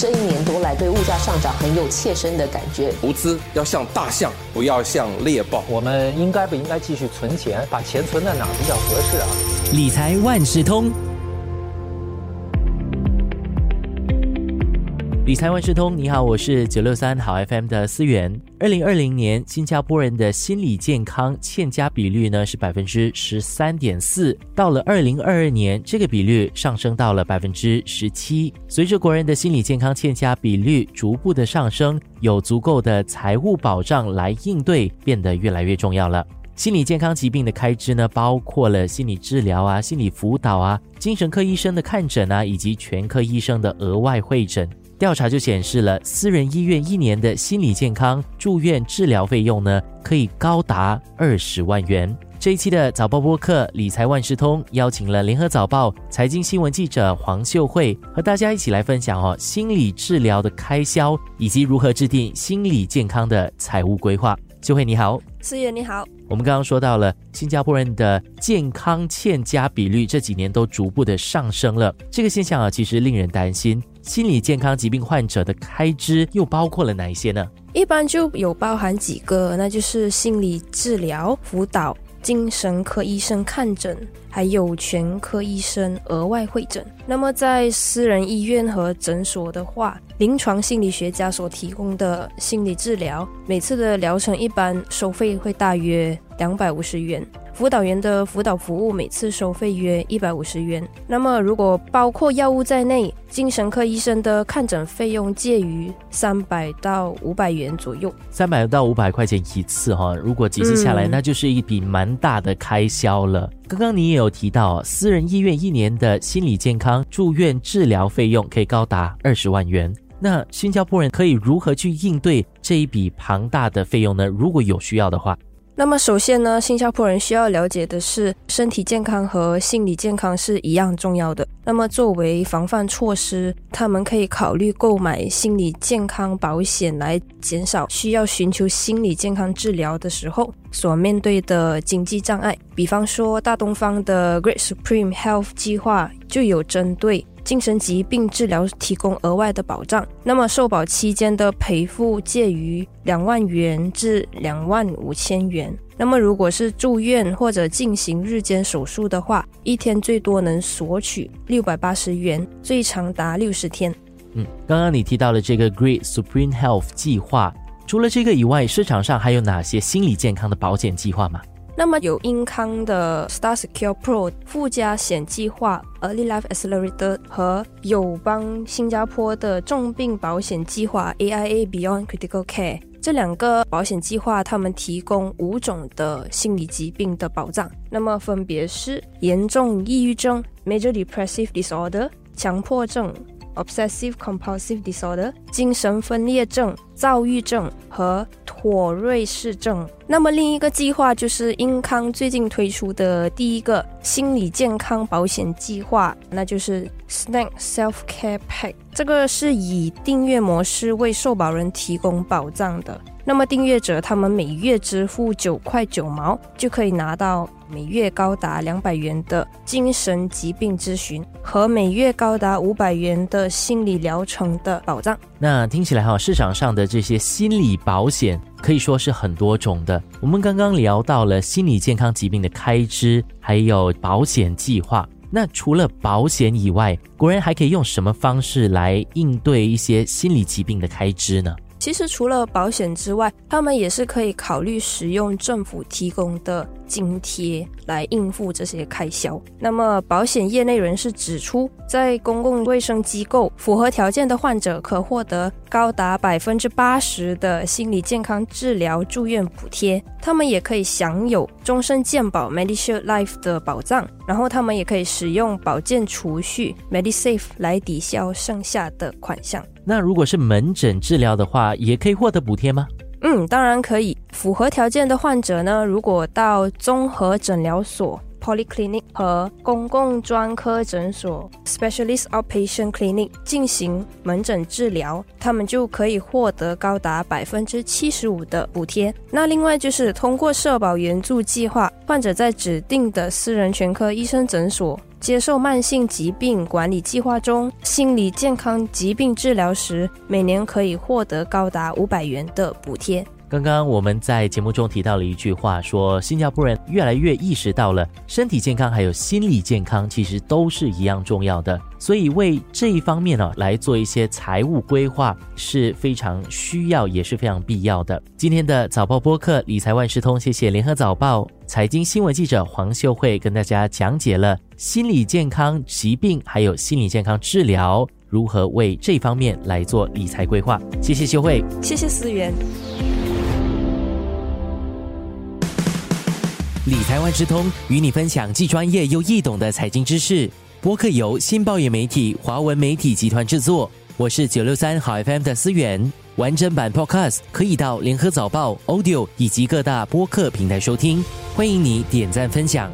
这一年多来对物价上涨很有切身的感觉。投资要像大象，不要像猎豹。我们应该不应该继续存钱？把钱存在哪比较合适啊？理财万事通。理财万事通，你好，我是九六三好 FM 的思源。二零二零年，新加坡人的心理健康欠佳比率呢是百分之十三点四，到了二零二二年，这个比率上升到了百分之十七。随着国人的心理健康欠佳比率逐步的上升，有足够的财务保障来应对，变得越来越重要了。心理健康疾病的开支呢，包括了心理治疗啊、心理辅导啊、精神科医生的看诊啊，以及全科医生的额外会诊。调查就显示了，私人医院一年的心理健康住院治疗费用呢，可以高达二十万元。这一期的早报播客理财万事通邀请了联合早报财经新闻记者黄秀慧，和大家一起来分享哦心理治疗的开销以及如何制定心理健康的财务规划。秀慧你好，思源你好。我们刚刚说到了新加坡人的健康欠佳比率这几年都逐步的上升了，这个现象啊，其实令人担心。心理健康疾病患者的开支又包括了哪一些呢？一般就有包含几个，那就是心理治疗、辅导、精神科医生看诊，还有全科医生额外会诊。那么在私人医院和诊所的话，临床心理学家所提供的心理治疗，每次的疗程一般收费会大约两百五十元。辅导员的辅导服务每次收费约一百五十元。那么，如果包括药物在内，精神科医生的看诊费用介于三百到五百元左右。三百到五百块钱一次哈，如果几次下来，那就是一笔蛮大的开销了。刚刚你也有提到，私人医院一年的心理健康住院治疗费用可以高达二十万元。那新加坡人可以如何去应对这一笔庞大的费用呢？如果有需要的话。那么首先呢，新加坡人需要了解的是，身体健康和心理健康是一样重要的。那么作为防范措施，他们可以考虑购买心理健康保险，来减少需要寻求心理健康治疗的时候所面对的经济障碍。比方说，大东方的 Great Supreme Health 计划就有针对。精神疾病治疗提供额外的保障，那么受保期间的赔付介于两万元至两万五千元。那么如果是住院或者进行日间手术的话，一天最多能索取六百八十元，最长达六十天。嗯，刚刚你提到了这个 Great Supreme Health 计划，除了这个以外，市场上还有哪些心理健康的保险计划吗？那么有英康的 Star Secure Pro 附加险计划 Early Life Accelerator 和友邦新加坡的重病保险计划 AIA Beyond Critical Care 这两个保险计划，他们提供五种的心理疾病的保障。那么分别是严重抑郁症 Major Depressive Disorder 强迫症 Obsessive Compulsive Disorder 精神分裂症躁郁症和妥瑞氏症。那么另一个计划就是英康最近推出的第一个心理健康保险计划，那就是 Snack Self Care Pack。这个是以订阅模式为受保人提供保障的。那么订阅者他们每月支付九块九毛，就可以拿到每月高达两百元的精神疾病咨询和每月高达五百元的心理疗程的保障。那听起来哈，市场上的这些心理保险。可以说是很多种的。我们刚刚聊到了心理健康疾病的开支，还有保险计划。那除了保险以外，国人还可以用什么方式来应对一些心理疾病的开支呢？其实除了保险之外，他们也是可以考虑使用政府提供的津贴来应付这些开销。那么，保险业内人士指出，在公共卫生机构符合条件的患者可获得高达百分之八十的心理健康治疗住院补贴。他们也可以享有终身健保 Medishield Life 的保障，然后他们也可以使用保健储蓄 MediSave 来抵消剩下的款项。那如果是门诊治疗的话，也可以获得补贴吗？嗯，当然可以。符合条件的患者呢，如果到综合诊疗所 （Polyclinic） 和公共专科诊所 （Specialist Outpatient Clinic） 进行门诊治疗，他们就可以获得高达百分之七十五的补贴。那另外就是通过社保援助计划，患者在指定的私人全科医生诊所。接受慢性疾病管理计划中心理健康疾病治疗时，每年可以获得高达五百元的补贴。刚刚我们在节目中提到了一句话，说新加坡人越来越意识到了身体健康还有心理健康其实都是一样重要的，所以为这一方面呢来做一些财务规划是非常需要也是非常必要的。今天的早报播客理财万事通，谢谢联合早报财经新闻记者黄秀慧跟大家讲解了心理健康疾病还有心理健康治疗如何为这方面来做理财规划。谢谢秀慧，谢谢思源。理财万事通与你分享既专业又易懂的财经知识。播客由新报业媒体华文媒体集团制作。我是九六三好 FM 的思源。完整版 Podcast 可以到联合早报 Audio 以及各大播客平台收听。欢迎你点赞分享。